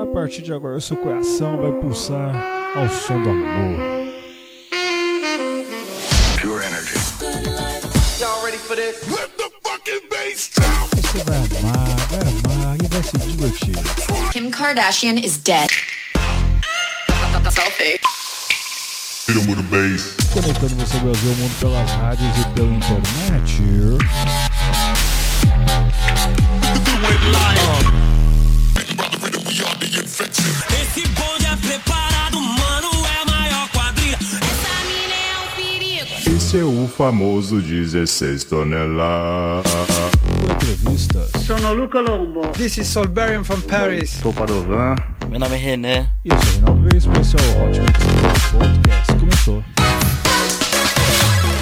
A partir de agora, seu coração vai pulsar ao som do amor. Pure energy. Y'all ready for this? Let the fucking bass down. Você vai amar, vai amar e vai se divertir. Kim Kardashian is dead. Selfie. Hit 'em with a bass. Conectando você ao Brasil, ao mundo pelas rádios e pela internet. Esse é o famoso 16 toneladas. Entrevistas Sono Luca Lombo. This is Solberian from Paris. Sou Padovan. Meu nome é René. e eu sou o Reinaldo Reis, especial Hot Mix Podcast. Começou.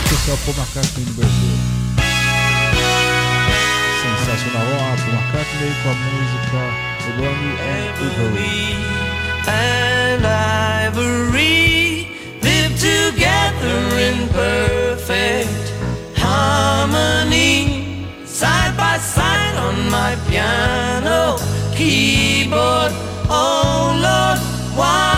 Especial Paul McCartney no Brasil. Sensacional, ó, Paul McCartney com a música Ronnie and Ivory. And Ivory live together in perfect harmony. Side by side on my piano keyboard. Oh Lord, why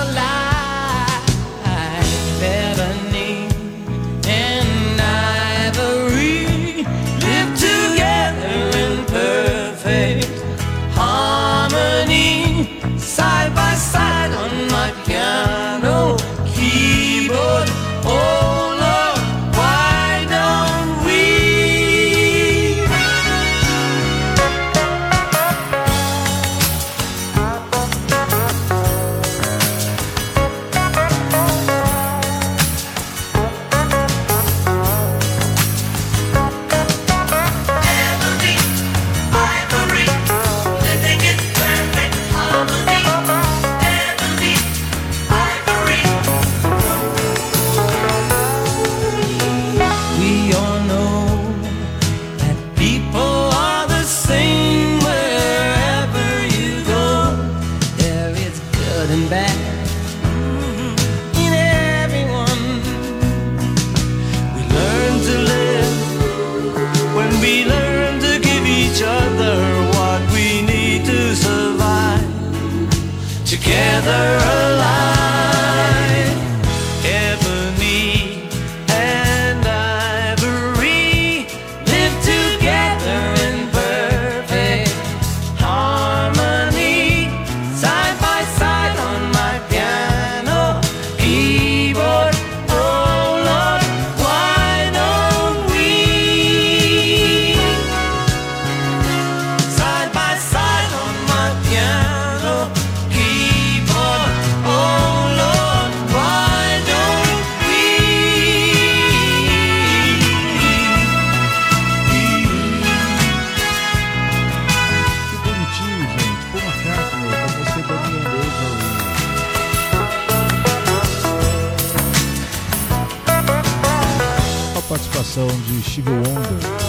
Stevie Wonder.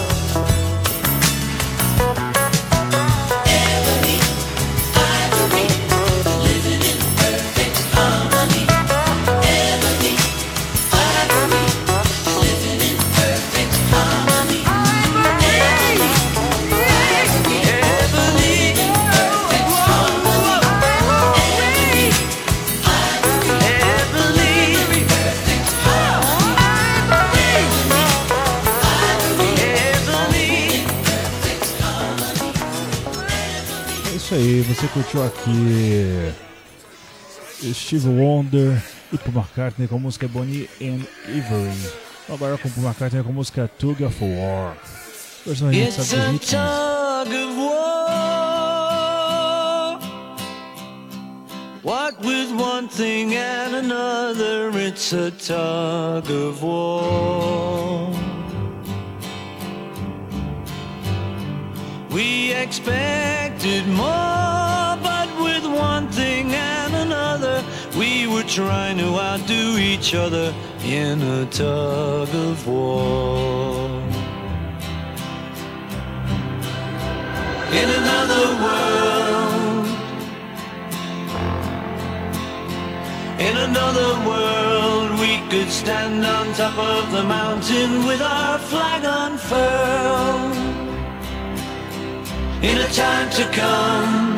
Curtiu aqui Steve Wonder e Paul McCartney com a música Bonnie and Ivory. Agora com Paul McCartney com a música Tug of War. Versão remix It's de a 2015. tug of war. What with one thing and another, it's a tug of war. We expected more, one thing and another, we were trying to outdo each other in a tug of war. In another world, in another world, we could stand on top of the mountain with our flag unfurled. In a time to come,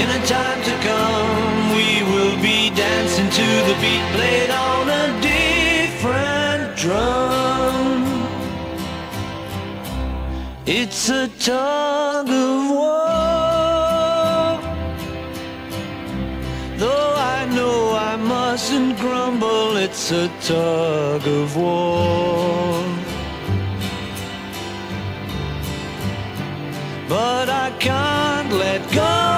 in a time to come, we will be dancing to the beat played on a different drum. It's a tug of war. Though I know I mustn't grumble, it's a tug of war. But I can't let go.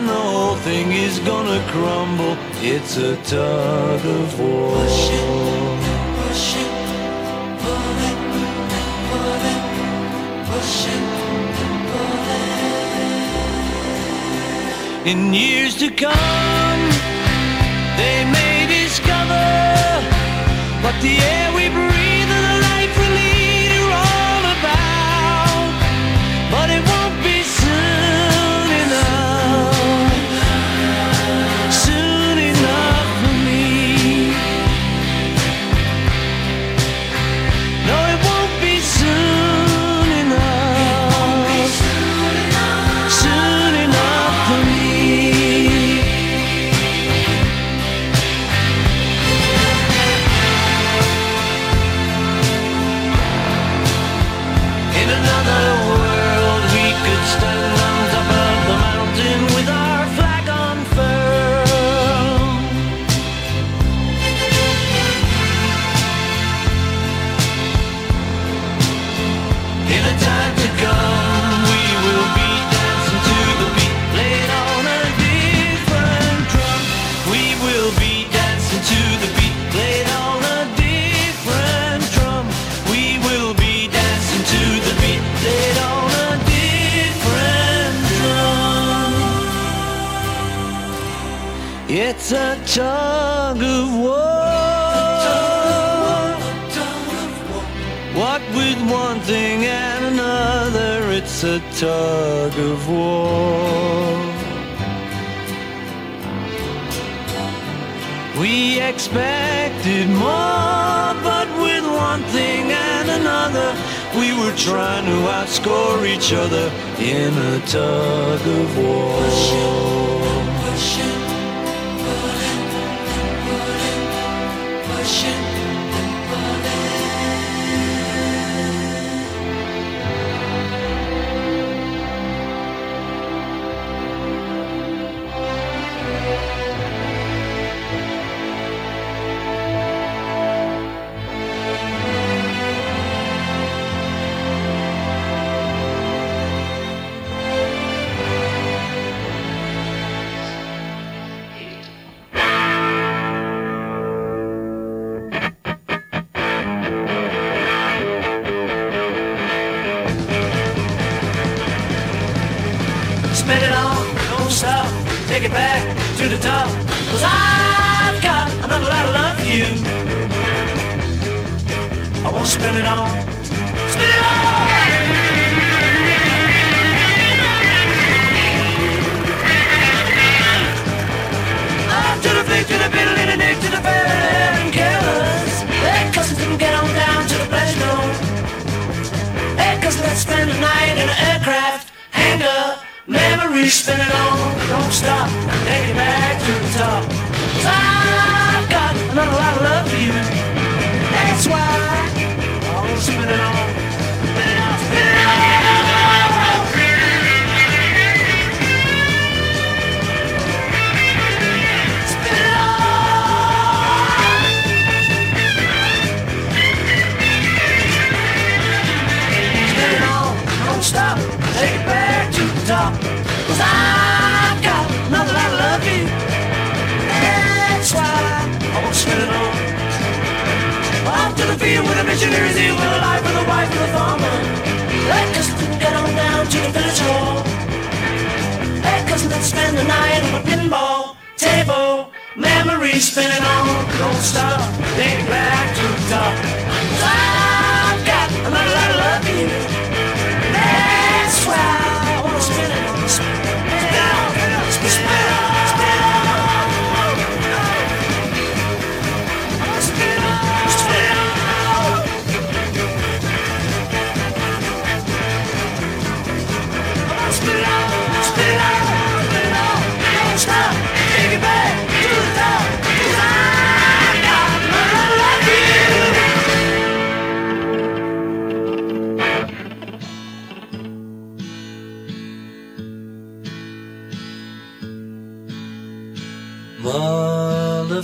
And the whole thing is gonna crumble. It's a tug of war. In years to come, they may discover what the air we breathe A tug of war. What with one thing and another, it's a tug of war. We expected more, but with one thing and another, we were trying to outscore each other in a tug of war. Memories spin it on, don't stop, take it back to the top. Cause I've got another lot of love for you. That's why I'll spin it on. Really see with a life with a wife with a farmer? Hey, cousin, get on down to the village hall. Hey, cousin, let's spend the night on a pinball table. Memories spinning on, don't stop. Think back to the top. 'Cause I've got another lot of love for you. That's why I wanna spin it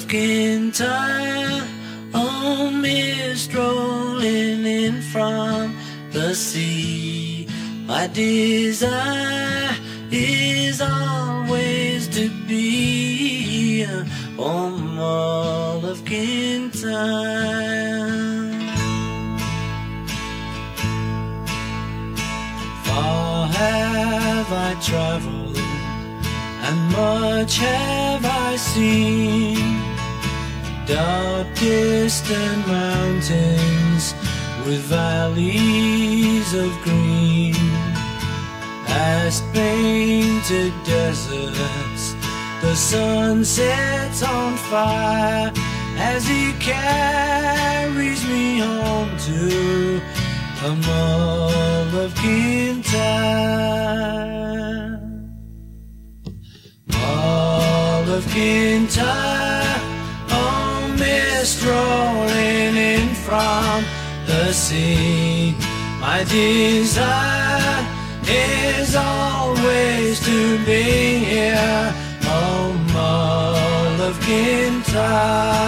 Of Kintyre, on me strolling in from the sea. My desire is always to be on Mull of Kintyre. Far have I traveled and much have I seen. Dark distant mountains with valleys of green, past painted deserts. The sun sets on fire as he carries me home to a mull of Kintyre. Mull of Kintyre, mist rolling in from the sea. My desire is always to be here, Mull of Kintyre.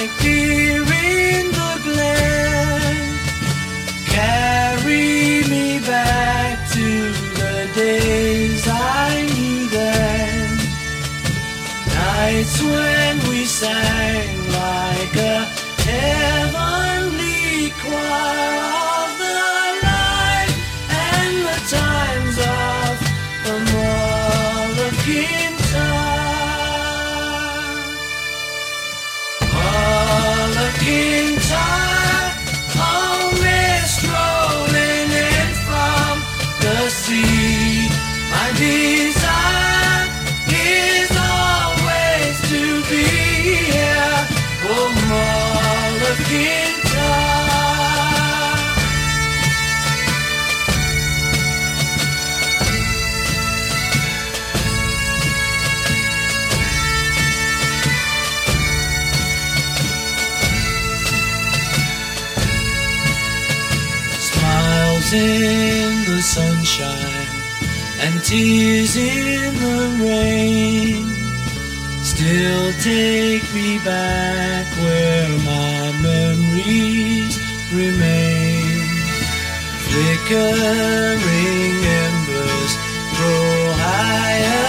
In the glen. Carry me back to the days I knew then. Nights when we sang tears in the rain still take me back where my memories remain. Flickering embers grow higher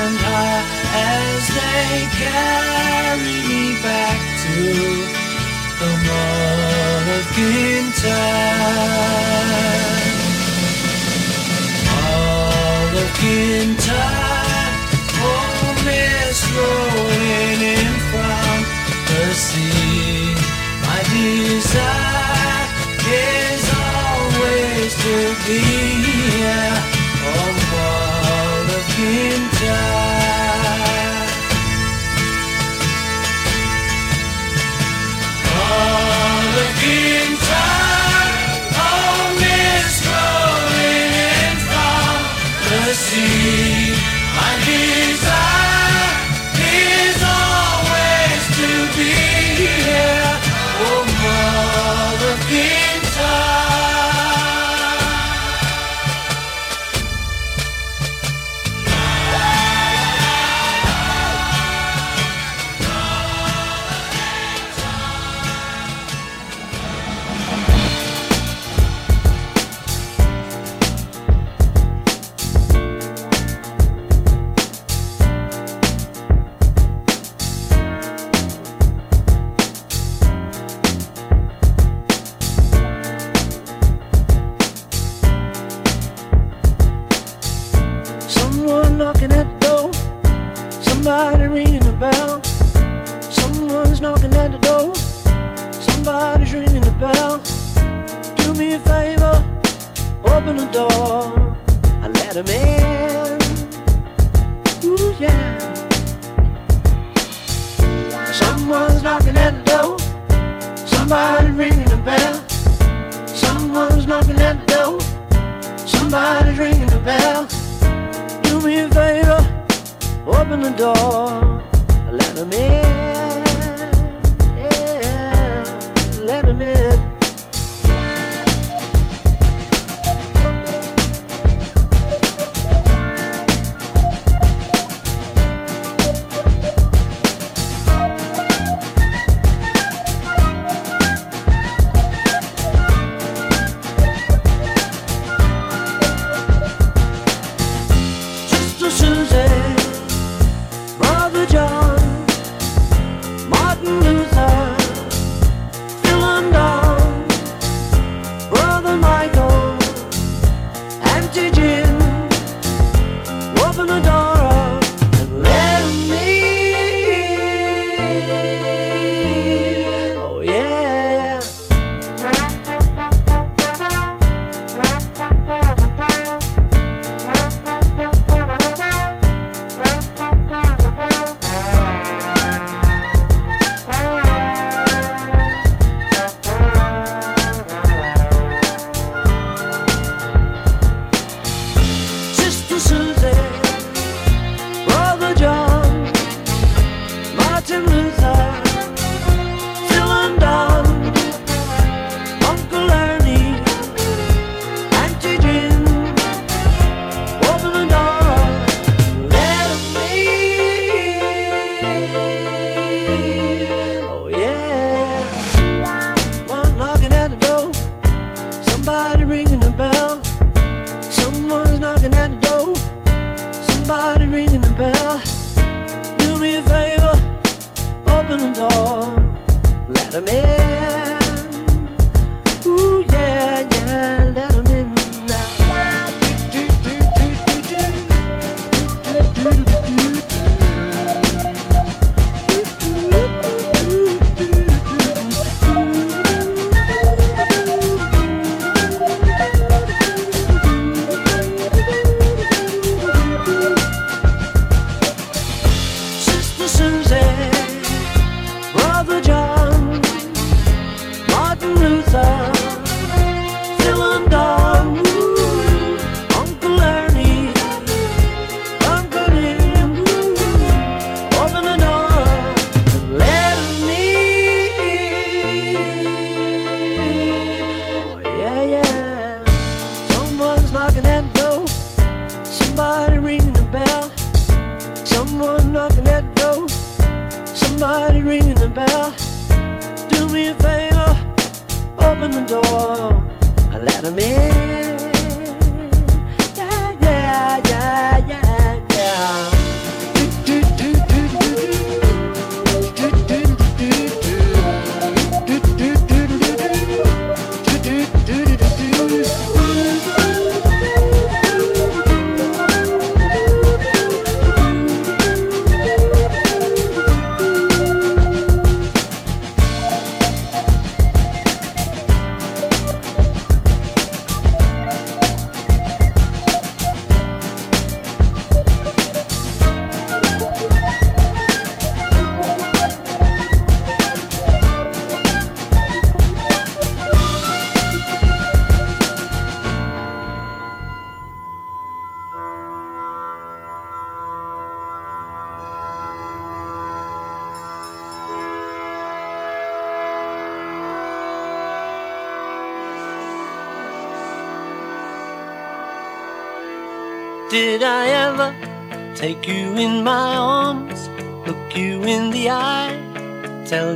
and high as they carry me back to the Mull of Kintyre. To be here. On Mull of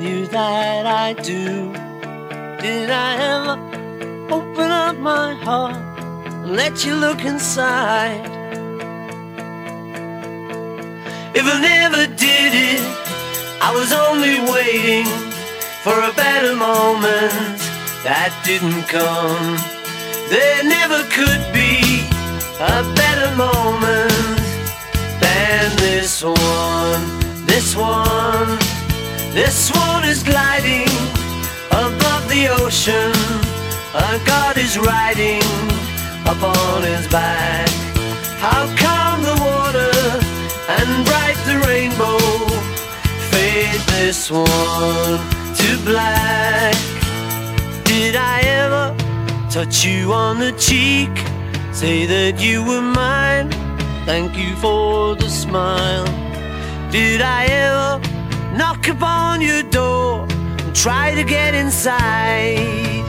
you that I do. Did I ever open up my heart and let you look inside? If I never did it, I was only waiting for a better moment that didn't come. There never could be a better god is riding upon his back. How calm the water and bright the rainbow fade this one to black. Did I ever touch you on the cheek? Say that you were mine. Thank you for the smile. Did I ever knock upon your door and try to get inside?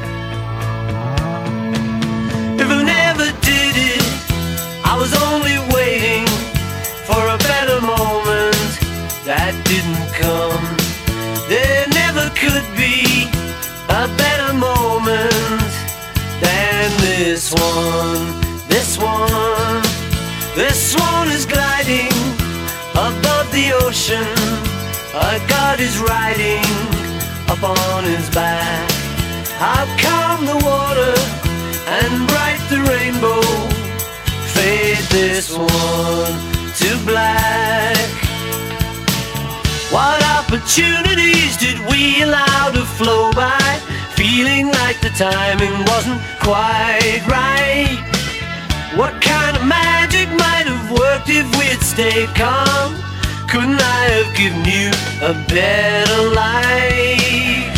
I was only waiting for a better moment that didn't come. There never could be a better moment than this one. This one, this one is gliding above the ocean. A god is riding upon his back. How calm the water and bright the rainbow fade this one to black. What opportunities did we allow to flow by? Feeling like the timing wasn't quite right. What kind of magic might have worked if we'd stayed calm? Couldn't I have given you a better life?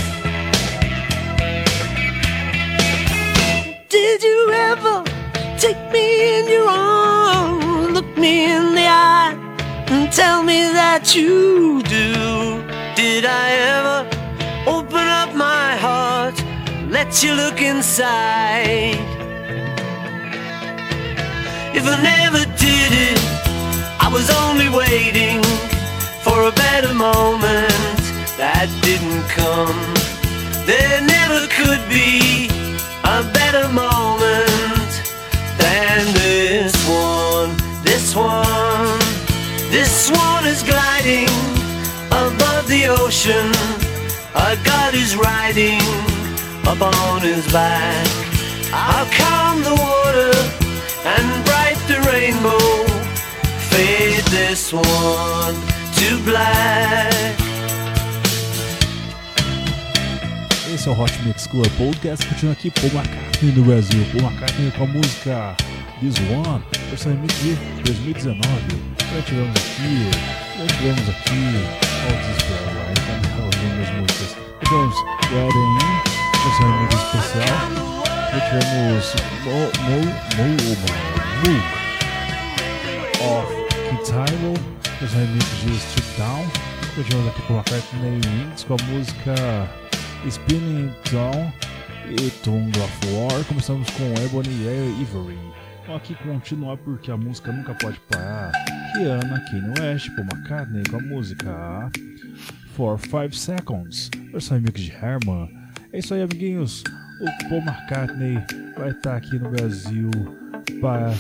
Did you ever take me in your arms, look me in the eye, and tell me that you do? Did I ever open up my heart, let you look inside? If I never did it, I was only waiting for a better moment that didn't come. There never could be a better moment than this one. This one, this one is gliding above the ocean. A god is riding upon his back. How calm the water and bright the rainbow fade this one to black. Esse é o Hot Mix Club Podcast, continuando aqui Paul McCartney no Brasil. Paul McCartney com a música This One, versão remix de 2019. Já tivemos aqui, já tivemos aqui, ao desespero agora, então ouvindo as músicas. Já tivemos Wedding In, versão remix especial. Já tivemos Mo, Mo, Mo, Mo, of Kid Tylo, versão remix de Strip Down. Já tivemos aqui Paul McCartney Remix com a música Spinning Down e Tongue of War. Começamos com Ebony e Ivory. Aqui continuar porque a música nunca pode parar. Rihanna, Kanye West, Paul McCartney com a música For 5 Seconds, versão remix de Herman. É isso aí, amiguinhos. O Paul McCartney vai estar aqui no Brasil para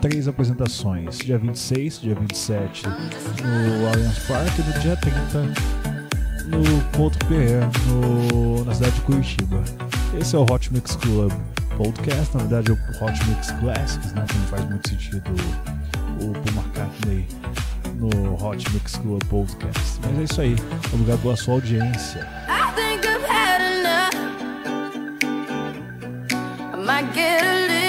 três apresentações: dia 26, dia 27 no Allianz Parque e no dia 30 no ponto PR, no, na cidade de Curitiba. Esse é o Hot Mix Club Podcast, na verdade é o Hot Mix Classics, né? Que não faz muito sentido o Paul McCartney no Hot Mix Club Podcast. Mas é isso aí, obrigado pela sua audiência. I think I've had enough. I might get a little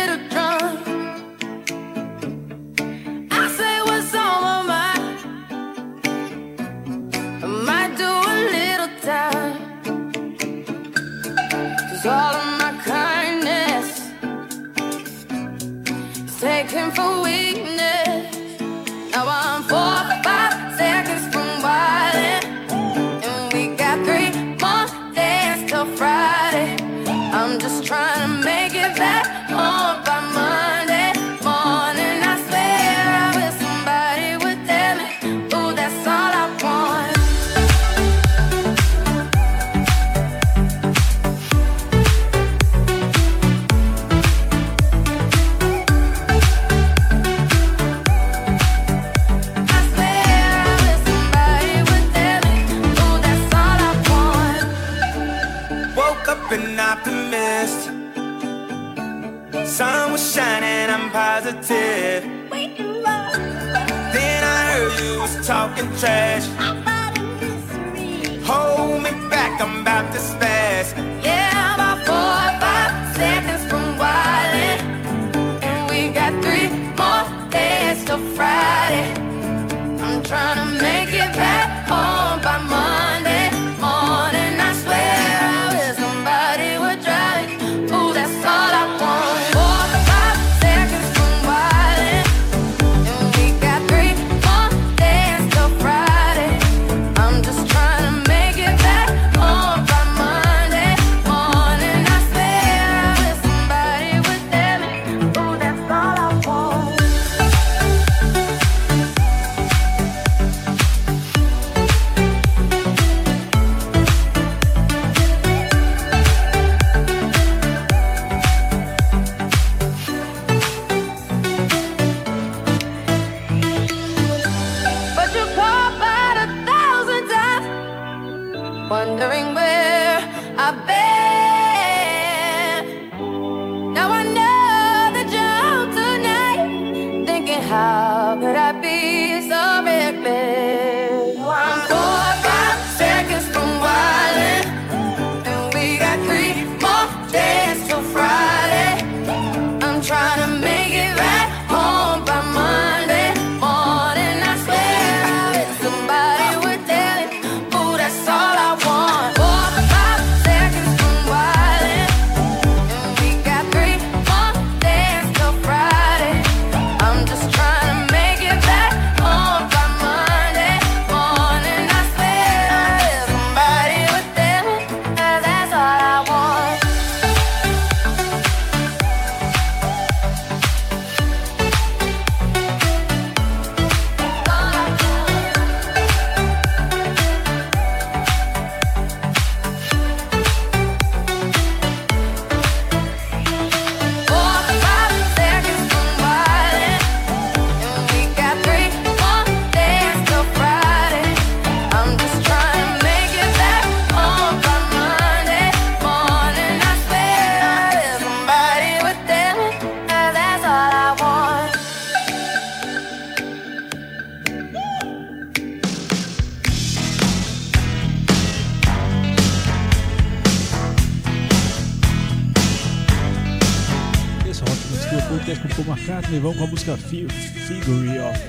Paul McCartney. Vamos com a música Fi- Figure of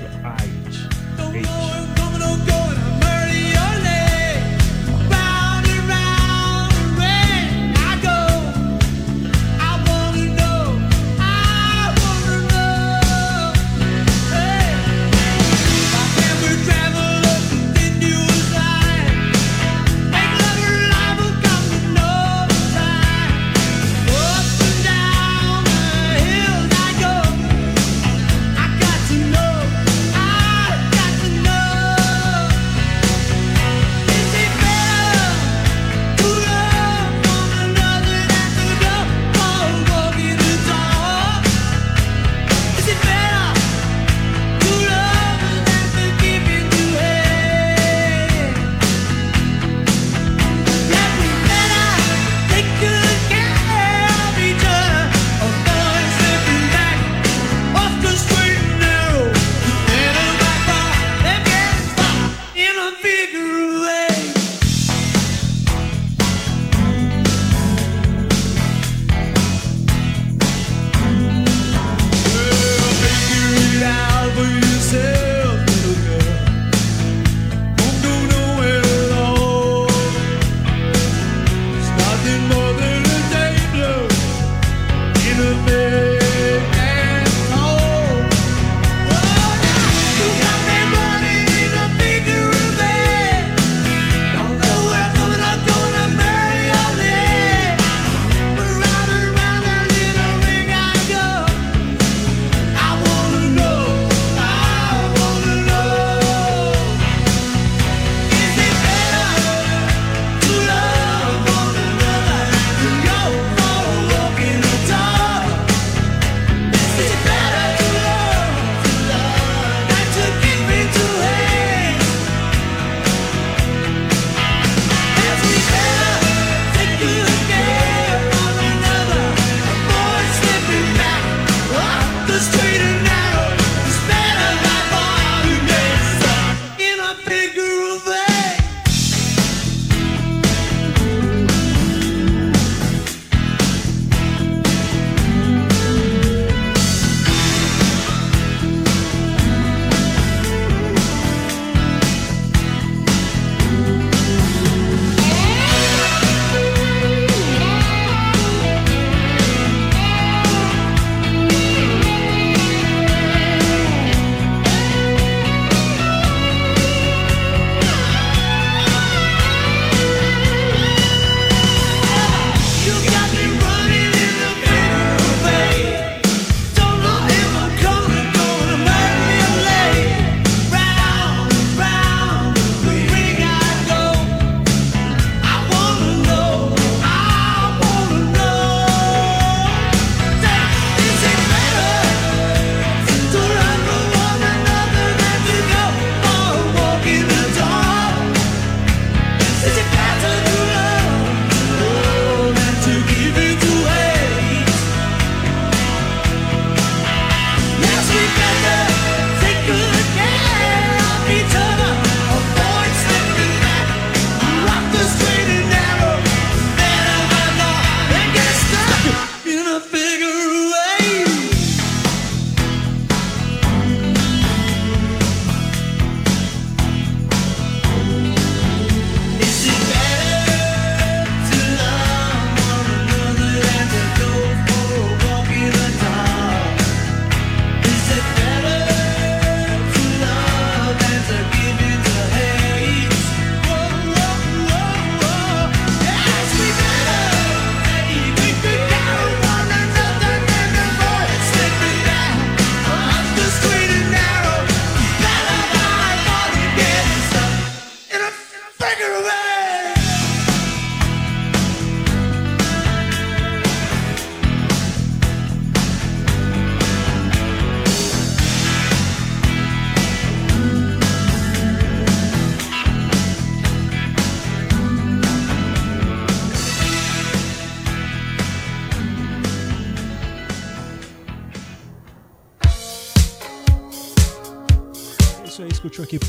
Eight.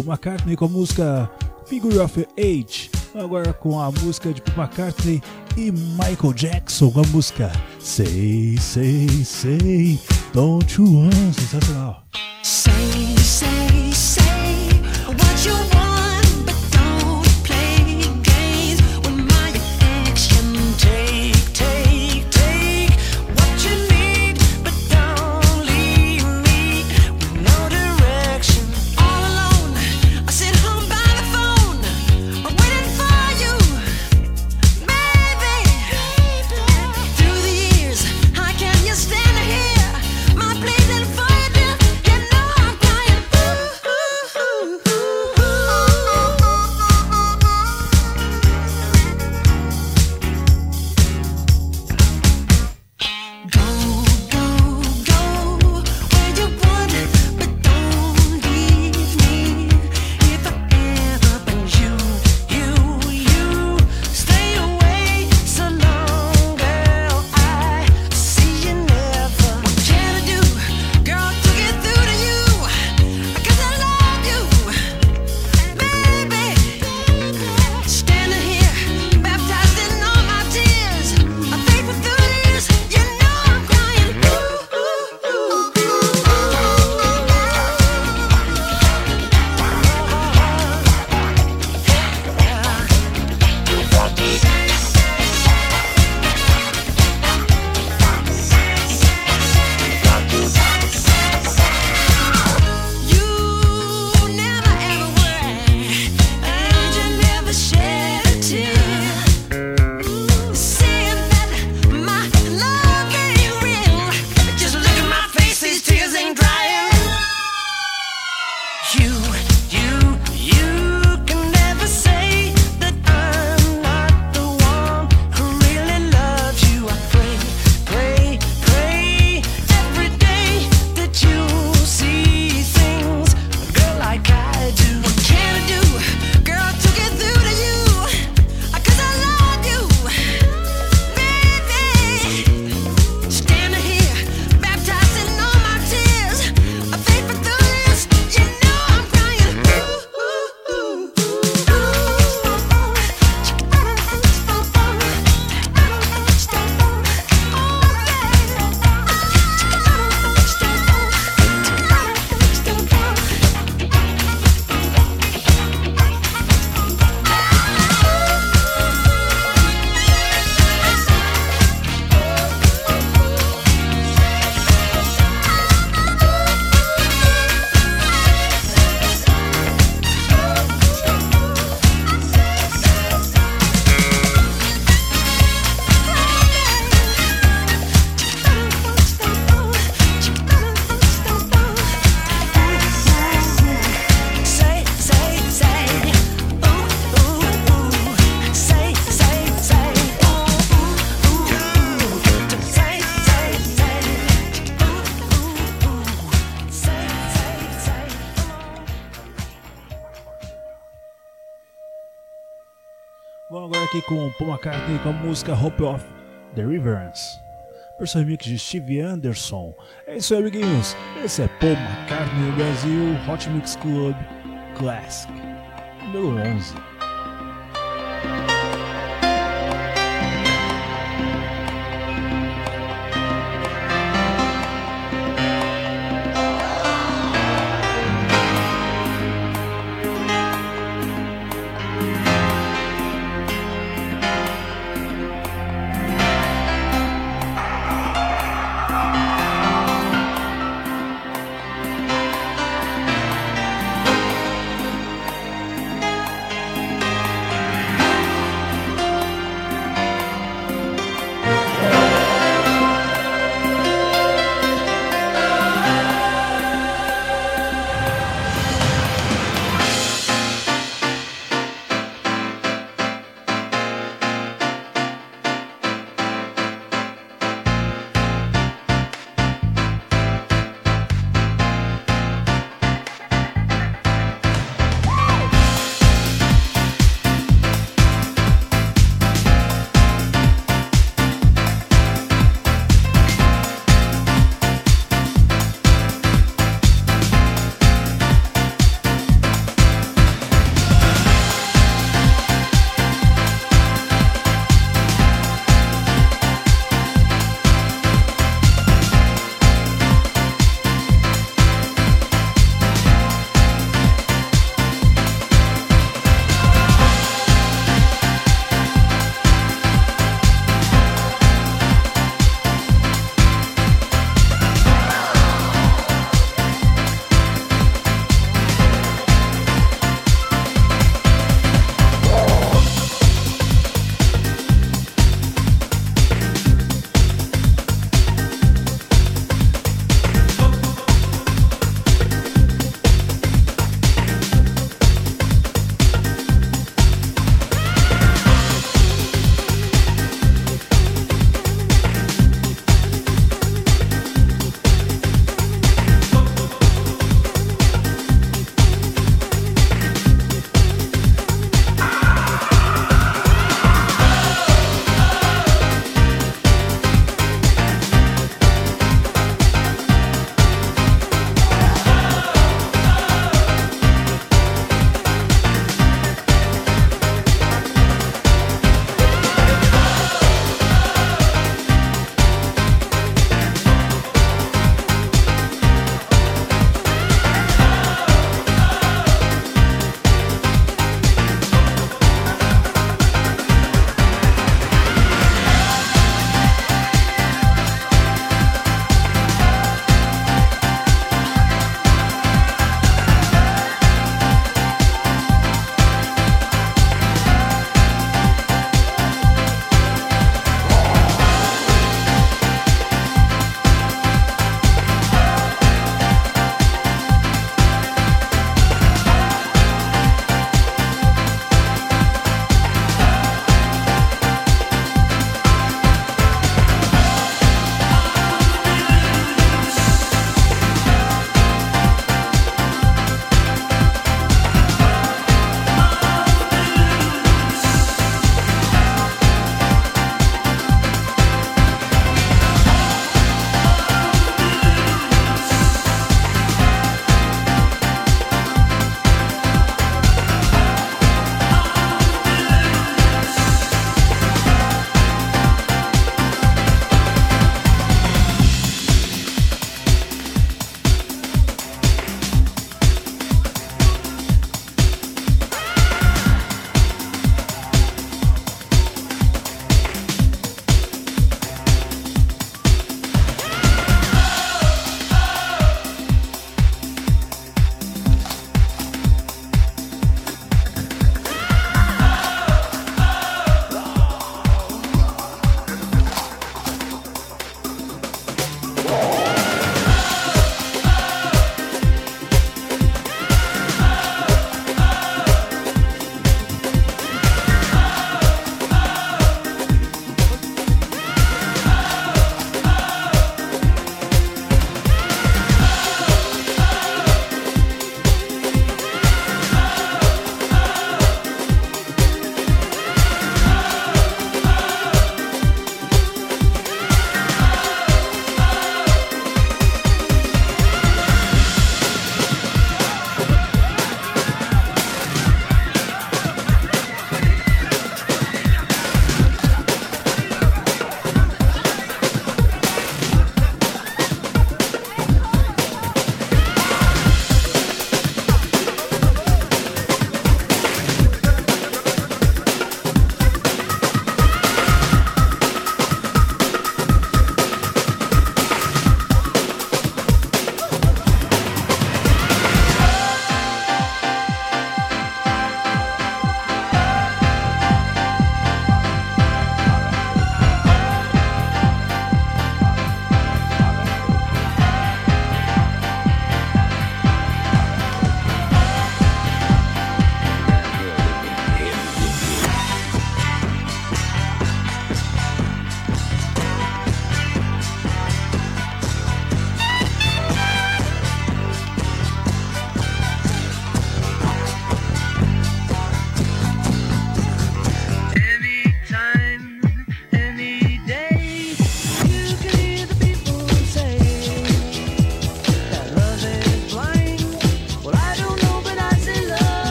Paul McCartney com a música Figure of Age. Agora com a música de Paul McCartney e Michael Jackson com a música Sei, Sei, Sei, Don't You Want. Sensacional. McCartney com a música Hope of the Reverence. Versão remix de Steve Anderson. É isso aí, amiguinhos. Esse é Paul McCartney no Brasil Hot Mix Club Classic, número 11.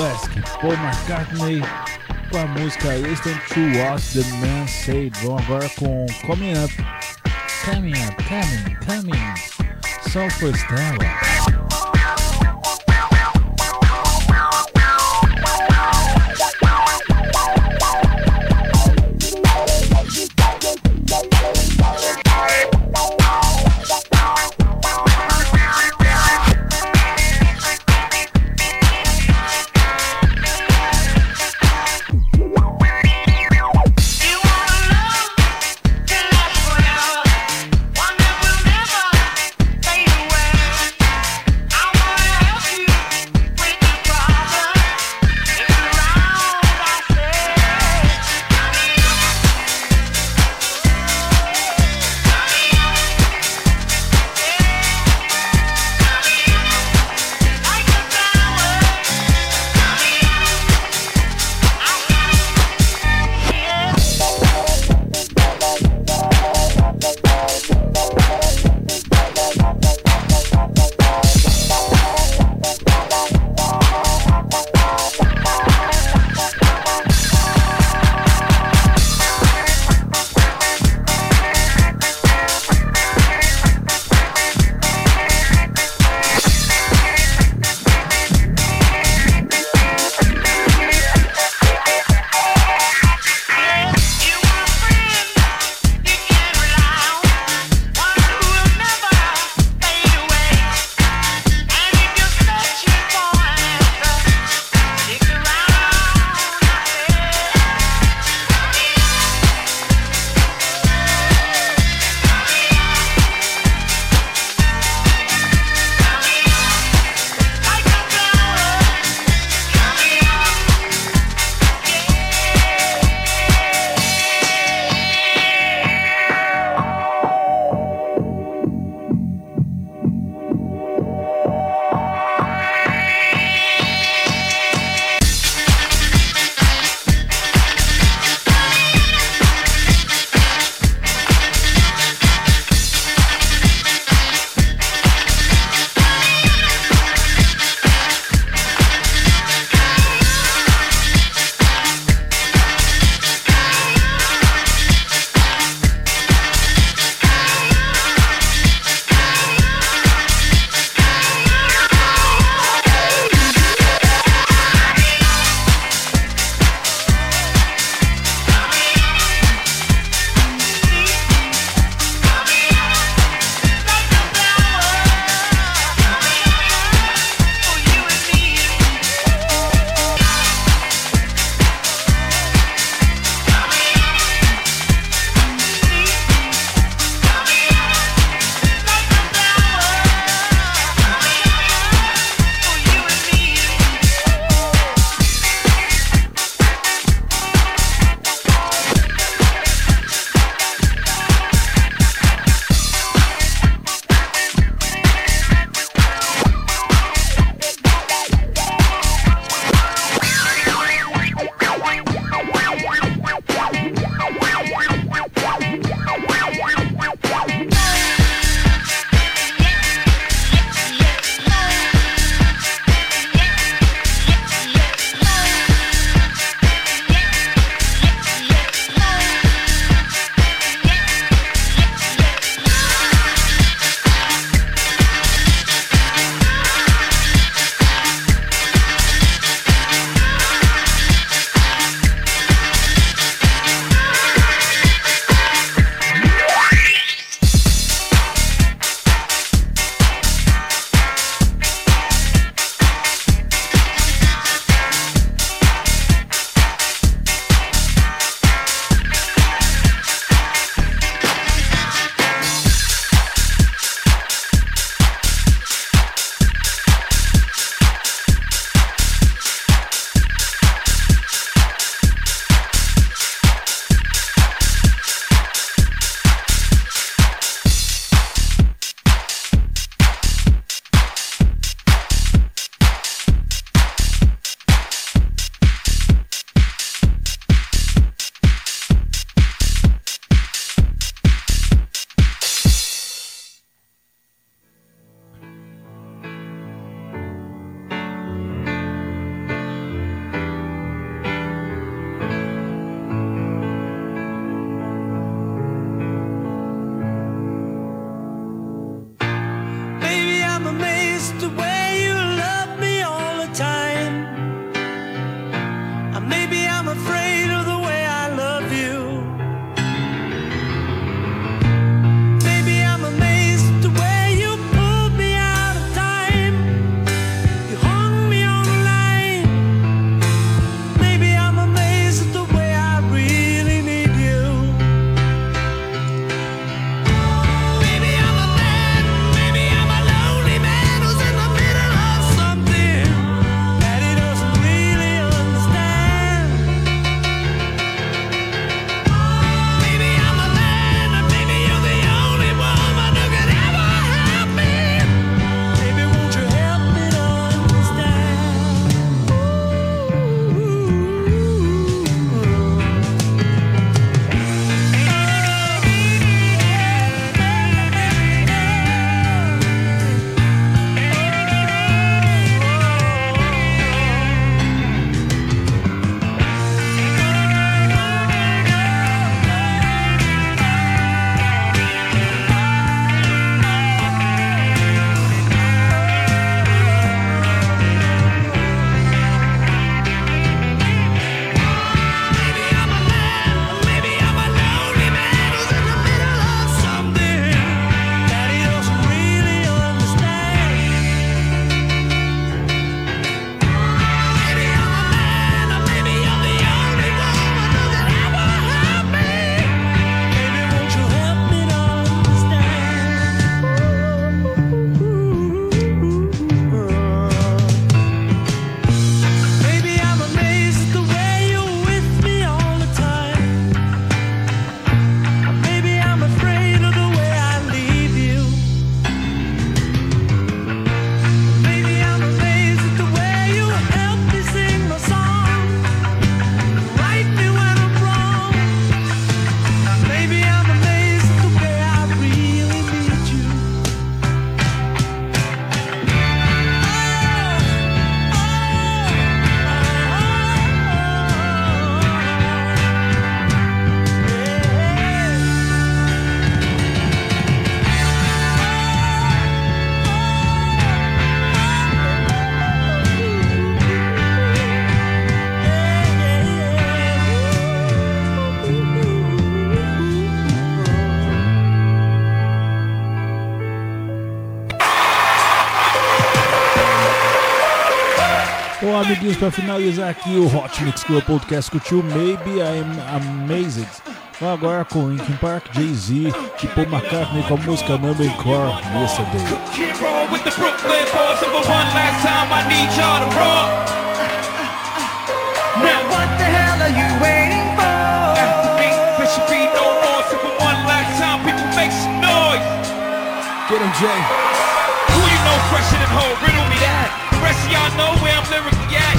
Classic Paul McCartney com a música Listen to What the Man Said. Vamos agora com Coming Up. Coming Up, Coming, Coming. Só for Stella. Pra finalizar aqui o Hot Mix Club Podcast curtiu Maybe I'm Amazed. Agora com Linkin Park, Jay-Z e Paul McCartney com a música Number Core Yesterday. Can't roll with the Brooklyn boys. So for one last time, I need y'all to roll. Now what the hell are you waiting for? After me, there should be no more. So for one last time, people make some noise. Get him, Jay. Who you know fresher than whole? Riddle me that. The rest of y'all know where I'm lyrically at.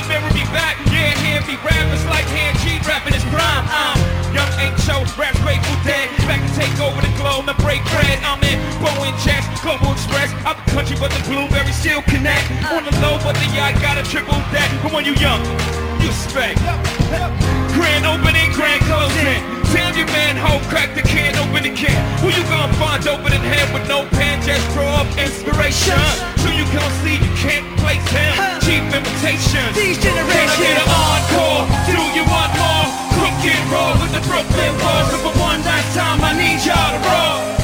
Y'all mirror me back. Yeah, hear me rap. It's like hand G rapping his prime. I'm young ain't show, rap grateful dead. Back to take over the globe, and break bread. I'm in Boeing Jets, Global Express. Out the country, but the blueberry still connect. On the low, but the yacht got a triple deck. But when you young, you expect. Grand opening, grand closing. Tell your man, ho, crack the can, open the can. Who you gonna find open in head with no pen? Just draw up inspiration. You gonna see you can't place him. Cheap imitations. These generations. Can I get an encore? Do you want more? Cook and roll with the Brooklyn boys. So for one last time, I need y'all to roll.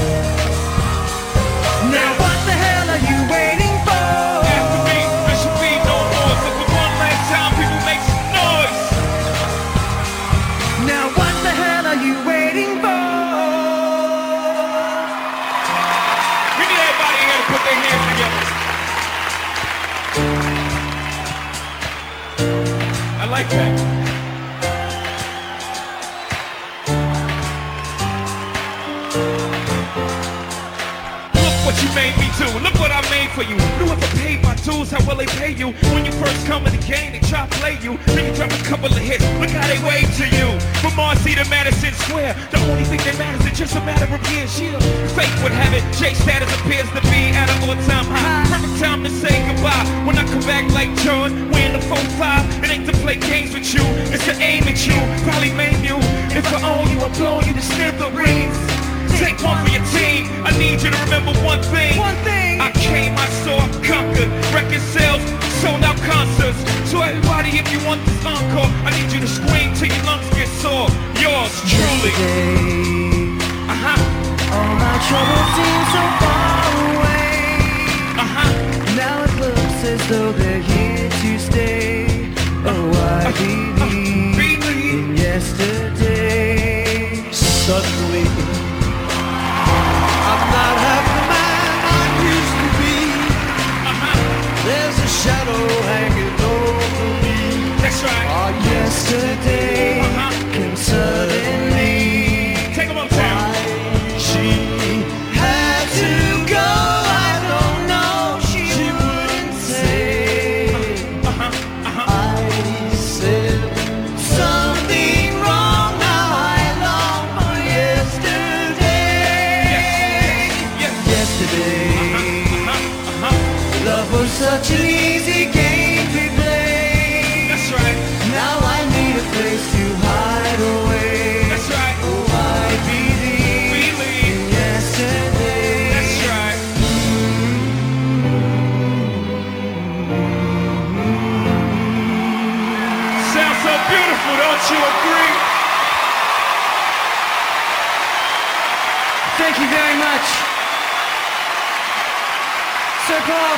That. Look what you made me do. Look what I made for you. Knew if I paid my dues, how will they pay you? When you first come in the game, they try to play you. Then you drop a couple of hits. Look how they wave to you. From Marcy to Madison Square, the only thing that matters is just a matter of years. Yeah. Fate would have it. J status appears to be at an all-time high. Perfect time to say goodbye. When I come back like John, we in the 4-5. Play games with you. It's to aim at you. Probably maim you. If I own you, I blow you to smithereens. Take one for your team. I need you to remember one thing. One thing. I came, I saw, I conquered. Record sales, sold out concerts. So everybody, if you want this encore, I need you to scream till your lungs get sore. Yours truly. Uh-huh. All my troubles seem so far away. Uh-huh. Now it looks as though they're here to stay. Oh, I believe yesterday. Suddenly, I'm not half the man I used to be. There's a shadow hanging over me. That's right. Our yesterday